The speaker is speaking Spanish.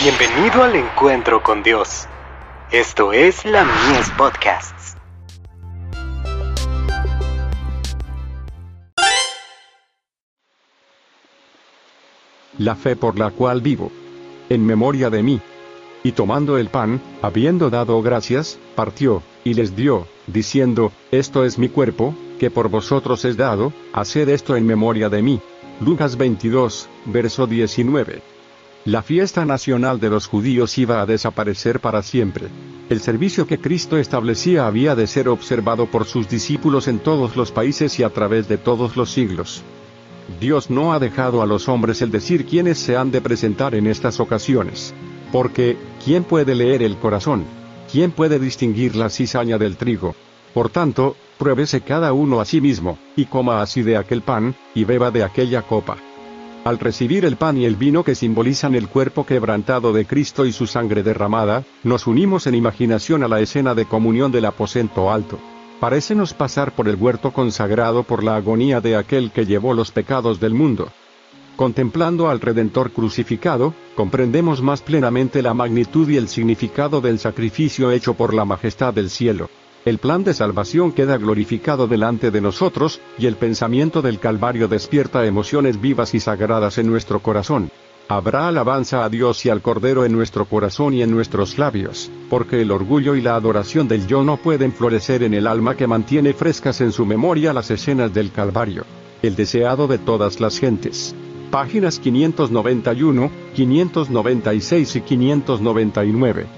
Bienvenido al encuentro con Dios. Esto es la Mies Podcasts. La fe por la cual vivo. En memoria de mí. Y tomando el pan, habiendo dado gracias, partió, y les dio, diciendo, Esto es mi cuerpo, que por vosotros es dado, haced esto en memoria de mí. Lucas 22, verso 19. La fiesta nacional de los judíos iba a desaparecer para siempre. El servicio que Cristo establecía había de ser observado por sus discípulos en todos los países y a través de todos los siglos. Dios no ha dejado a los hombres el decir quiénes se han de presentar en estas ocasiones. Porque, ¿quién puede leer el corazón? ¿Quién puede distinguir la cizaña del trigo? Por tanto, pruébese cada uno a sí mismo, y coma así de aquel pan, y beba de aquella copa. Al recibir el pan y el vino que simbolizan el cuerpo quebrantado de Cristo y su sangre derramada, nos unimos en imaginación a la escena de comunión del aposento alto. Parécenos pasar por el huerto consagrado por la agonía de aquel que llevó los pecados del mundo. Contemplando al Redentor crucificado, comprendemos más plenamente la magnitud y el significado del sacrificio hecho por la majestad del cielo. El plan de salvación queda glorificado delante de nosotros, y el pensamiento del Calvario despierta emociones vivas y sagradas en nuestro corazón. Habrá alabanza a Dios y al Cordero en nuestro corazón y en nuestros labios, porque el orgullo y la adoración del yo no pueden florecer en el alma que mantiene frescas en su memoria las escenas del Calvario. El deseado de todas las gentes. Páginas 591, 596 y 599.